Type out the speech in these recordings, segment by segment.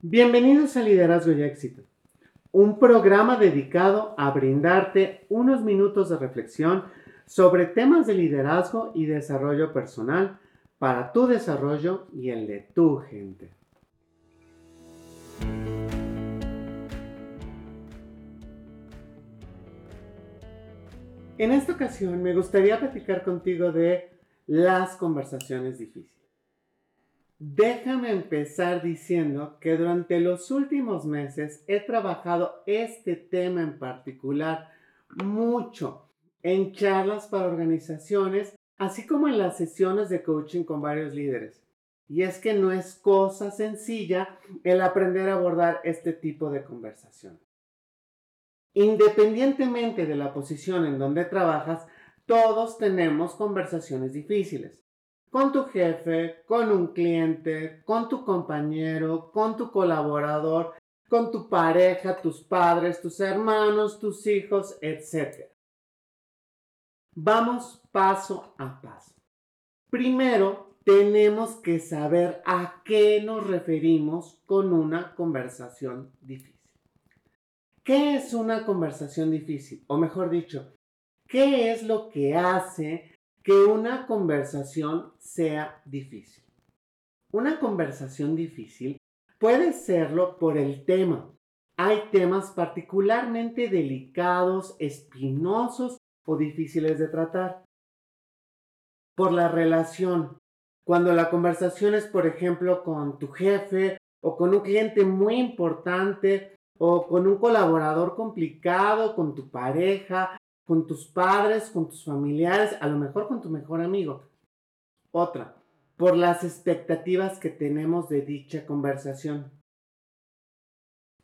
Bienvenidos a Liderazgo y Éxito, un programa dedicado a brindarte unos minutos de reflexión sobre temas de liderazgo y desarrollo personal para tu desarrollo y el de tu gente. En esta ocasión me gustaría platicar contigo de las conversaciones difíciles. Déjame empezar diciendo que durante los últimos meses he trabajado este tema en particular mucho en charlas para organizaciones, así como en las sesiones de coaching con varios líderes. Y es que no es cosa sencilla el aprender a abordar este tipo de conversación. Independientemente de la posición en donde trabajas, todos tenemos conversaciones difíciles con tu jefe, con un cliente, con tu compañero, con tu colaborador, con tu pareja, tus padres, tus hermanos, tus hijos, etc. Vamos paso a paso. Primero, tenemos que saber a qué nos referimos con una conversación difícil. ¿Qué es una conversación difícil? O mejor dicho, ¿qué es lo que hace que una conversación sea difícil. Una conversación difícil puede serlo por el tema. Hay temas particularmente delicados, espinosos o difíciles de tratar. Por la relación. Cuando la conversación es, por ejemplo, con tu jefe o con un cliente muy importante o con un colaborador complicado, con tu pareja con tus padres, con tus familiares, a lo mejor con tu mejor amigo. Otra, por las expectativas que tenemos de dicha conversación.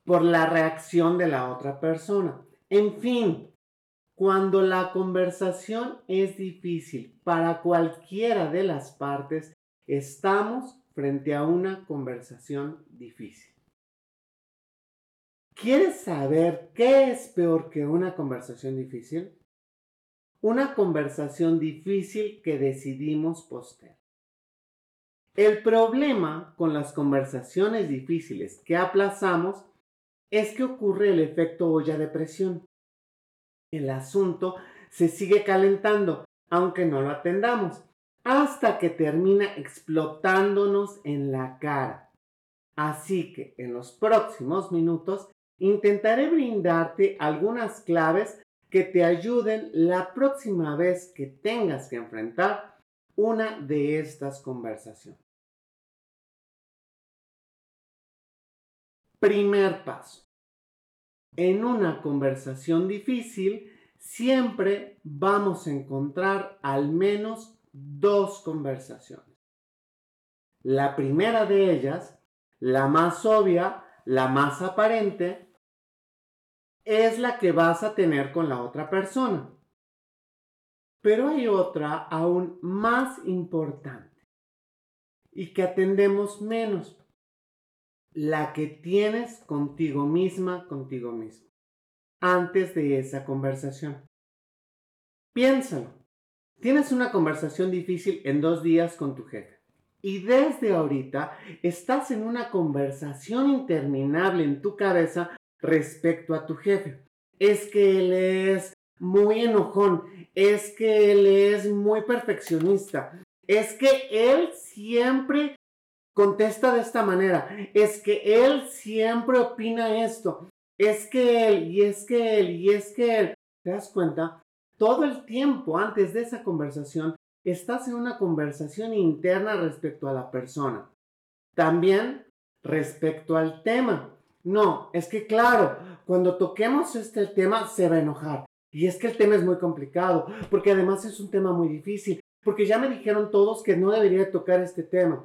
Por la reacción de la otra persona. En fin, cuando la conversación es difícil para cualquiera de las partes, estamos frente a una conversación difícil. ¿Quieres saber qué es peor que una conversación difícil? Una conversación difícil que decidimos poster. El problema con las conversaciones difíciles que aplazamos es que ocurre el efecto olla de presión. El asunto se sigue calentando, aunque no lo atendamos, hasta que termina explotándonos en la cara. Así que en los próximos minutos intentaré brindarte algunas claves que te ayuden la próxima vez que tengas que enfrentar una de estas conversaciones. Primer paso. En una conversación difícil, siempre vamos a encontrar al menos dos conversaciones. La primera de ellas, la más obvia, la más aparente, es la que vas a tener con la otra persona. Pero hay otra aún más importante y que atendemos menos, la que tienes contigo misma, contigo mismo, antes de esa conversación. Piénsalo. Tienes una conversación difícil en dos días con tu jefe. Y desde ahorita estás en una conversación interminable en tu cabeza respecto a tu jefe. Es que él es muy enojón, es que él es muy perfeccionista, es que él siempre contesta de esta manera, es que él siempre opina esto, es que él, y es que él, y es que él. ¿Te das cuenta? Todo el tiempo antes de esa conversación estás en una conversación interna respecto a la persona. También respecto al tema. No, es que claro, cuando toquemos este tema se va a enojar. Y es que el tema es muy complicado, porque además es un tema muy difícil, porque ya me dijeron todos que no debería tocar este tema.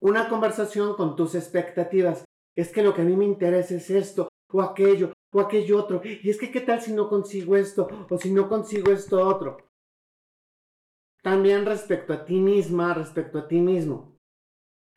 Una conversación con tus expectativas. Es que lo que a mí me interesa es esto, o aquello, o aquello otro. Y es que qué tal si no consigo esto, o si no consigo esto otro. También respecto a ti misma, respecto a ti mismo.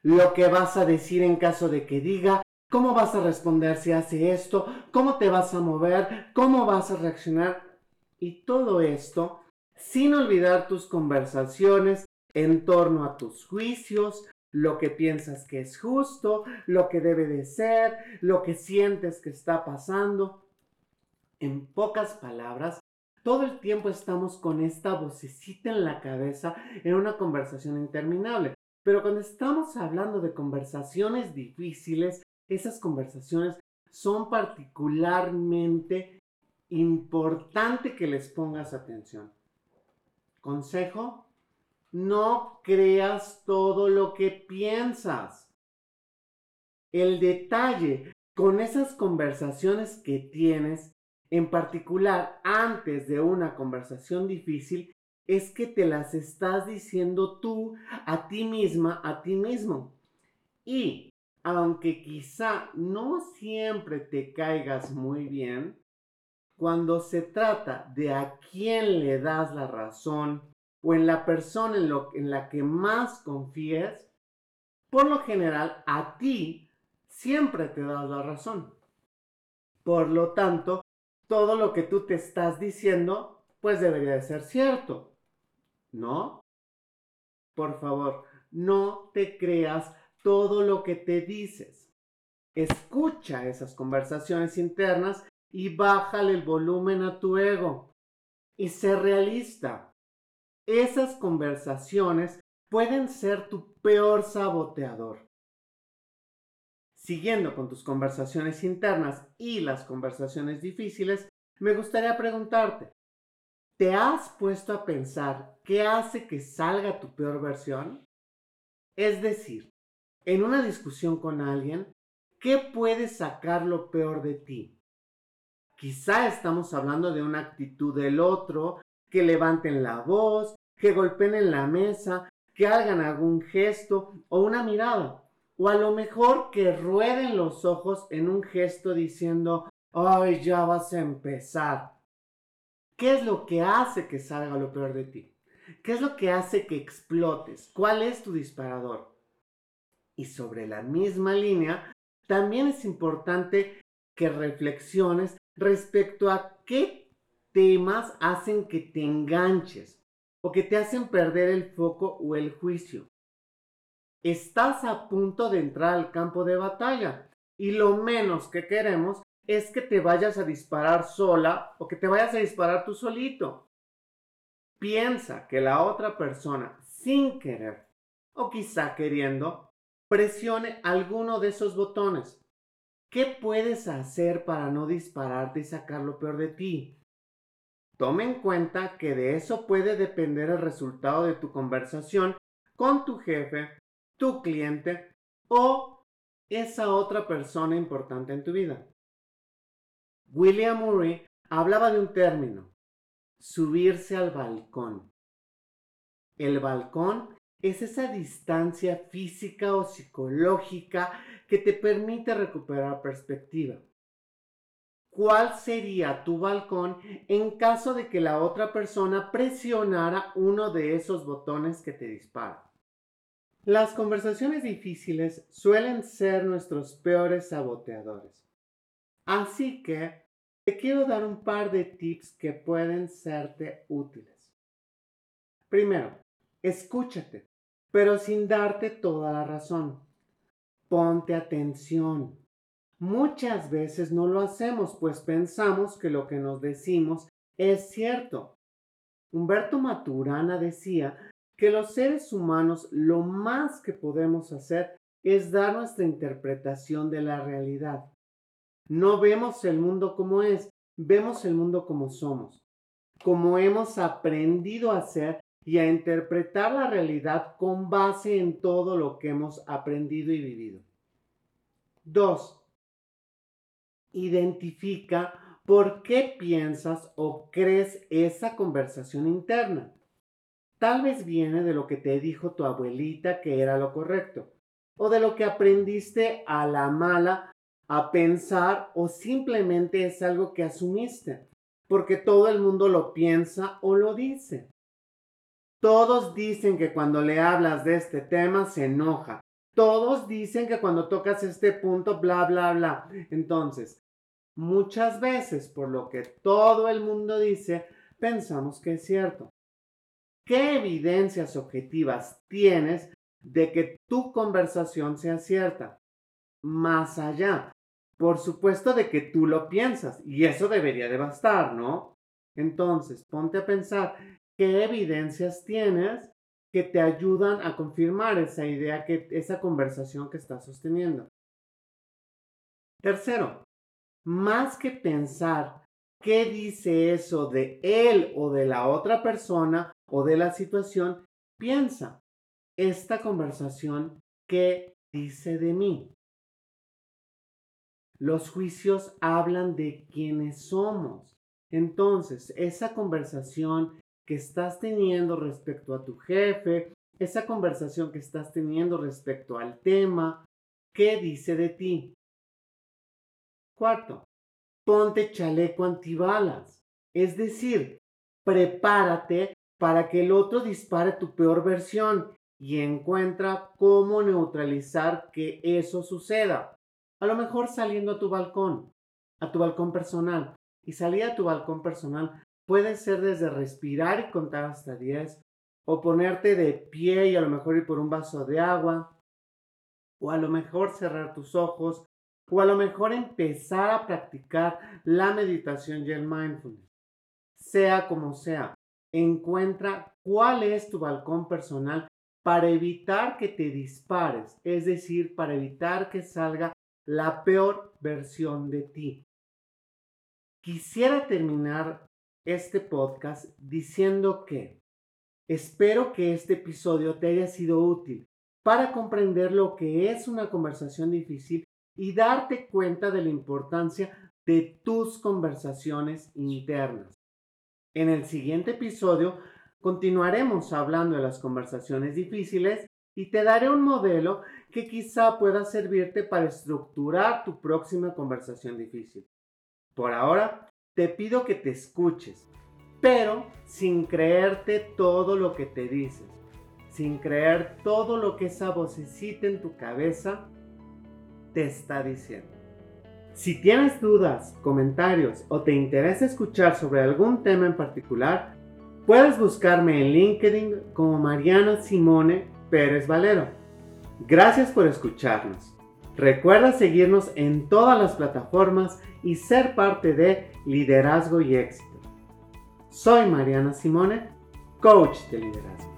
Lo que vas a decir en caso de que diga, cómo vas a responder si hace esto, cómo te vas a mover, cómo vas a reaccionar. Y todo esto sin olvidar tus conversaciones en torno a tus juicios, lo que piensas que es justo, lo que debe de ser, lo que sientes que está pasando. En pocas palabras, todo el tiempo estamos con esta vocecita en la cabeza en una conversación interminable. Pero cuando estamos hablando de conversaciones difíciles, esas conversaciones son particularmente importante que les pongas atención. Consejo, no creas todo lo que piensas. El detalle con esas conversaciones que tienes, en particular antes de una conversación difícil, es que te las estás diciendo tú a ti misma, a ti mismo. Y aunque quizá no siempre te caigas muy bien, cuando se trata de a quién le das la razón o en la persona en, la que más confíes, por lo general a ti siempre te das la razón. Por lo tanto, todo lo que tú te estás diciendo, pues debería de ser cierto. ¿No? Por favor, no te creas todo lo que te dices. Escucha esas conversaciones internas y bájale el volumen a tu ego. Y sé realista. Esas conversaciones pueden ser tu peor saboteador. Siguiendo con tus conversaciones internas y las conversaciones difíciles, me gustaría preguntarte, ¿te has puesto a pensar qué hace que salga tu peor versión? Es decir, en una discusión con alguien, ¿qué puede sacar lo peor de ti? Quizá estamos hablando de una actitud del otro, que levanten la voz, que golpeen en la mesa, que hagan algún gesto o una mirada. O a lo mejor que rueden los ojos en un gesto diciendo, ay, ya vas a empezar. ¿Qué es lo que hace que salga lo peor de ti? ¿Qué es lo que hace que explotes? ¿Cuál es tu disparador? Y sobre la misma línea, también es importante que reflexiones respecto a qué temas hacen que te enganches o que te hacen perder el foco o el juicio. Estás a punto de entrar al campo de batalla y lo menos que queremos es que te vayas a disparar sola o que te vayas a disparar tú solito. Piensa que la otra persona, sin querer o quizá queriendo, presione alguno de esos botones. ¿Qué puedes hacer para no dispararte y sacar lo peor de ti? Tome en cuenta que de eso puede depender el resultado de tu conversación con tu jefe, tu cliente o esa otra persona importante en tu vida. William Murray hablaba de un término, subirse al balcón. El balcón es esa distancia física o psicológica que te permite recuperar perspectiva. ¿Cuál sería tu balcón en caso de que la otra persona presionara uno de esos botones que te disparan? Las conversaciones difíciles suelen ser nuestros peores saboteadores. Así que te quiero dar un par de tips que pueden serte útiles. Primero, escúchate pero sin darte toda la razón. Ponte atención. Muchas veces no lo hacemos, pues pensamos que lo que nos decimos es cierto. Humberto Maturana decía que los seres humanos lo más que podemos hacer es dar nuestra interpretación de la realidad. No vemos el mundo como es, vemos el mundo como somos, como hemos aprendido a ser y a interpretar la realidad con base en todo lo que hemos aprendido y vivido. 2. Identifica por qué piensas o crees esa conversación interna. Tal vez viene de lo que te dijo tu abuelita que era lo correcto, o de lo que aprendiste a la mala a pensar o simplemente es algo que asumiste, porque todo el mundo lo piensa o lo dice. Todos dicen que cuando le hablas de este tema se enoja. Todos dicen que cuando tocas este punto, bla, bla, bla. Entonces, muchas veces, por lo que todo el mundo dice, pensamos que es cierto. ¿Qué evidencias objetivas tienes de que tu conversación sea cierta. Más allá, por supuesto de que tú lo piensas y eso debería de bastar, ¿no? Entonces, ponte a pensar qué evidencias tienes que te ayudan a confirmar esa idea, que, esa conversación que estás sosteniendo. Tercero, más que pensar qué dice eso de él o de la otra persona o de la situación, piensa, esta conversación, ¿qué dice de mí? Los juicios hablan de quiénes somos. Entonces, esa conversación que estás teniendo respecto a tu jefe, esa conversación que estás teniendo respecto al tema, ¿qué dice de ti? Cuarto, ponte chaleco antibalas. Es decir, prepárate para que el otro dispare tu peor versión y encuentra cómo neutralizar que eso suceda. A lo mejor saliendo a tu balcón, a tu balcón personal. Y salir a tu balcón personal puede ser desde respirar y contar hasta 10, o ponerte de pie y a lo mejor ir por un vaso de agua, o a lo mejor cerrar tus ojos o a lo mejor empezar a practicar la meditación y el mindfulness. Sea como sea, encuentra cuál es tu balcón personal para evitar que te dispares, es decir, para evitar que salga la peor versión de ti. Quisiera terminar este podcast diciendo que espero que este episodio te haya sido útil para comprender lo que es una conversación difícil y darte cuenta de la importancia de tus conversaciones internas. En el siguiente episodio continuaremos hablando de las conversaciones difíciles y te daré un modelo que quizá pueda servirte para estructurar tu próxima conversación difícil. Por ahora, te pido que te escuches, pero sin creerte todo lo que te dices, sin creer todo lo que esa vocecita en tu cabeza te está diciendo. Si tienes dudas, comentarios o te interesa escuchar sobre algún tema en particular, puedes buscarme en LinkedIn como Mariana Simone Pérez Valero. Gracias por escucharnos. Recuerda seguirnos en todas las plataformas y ser parte de Liderazgo y Éxito. Soy Mariana Simone, coach de liderazgo.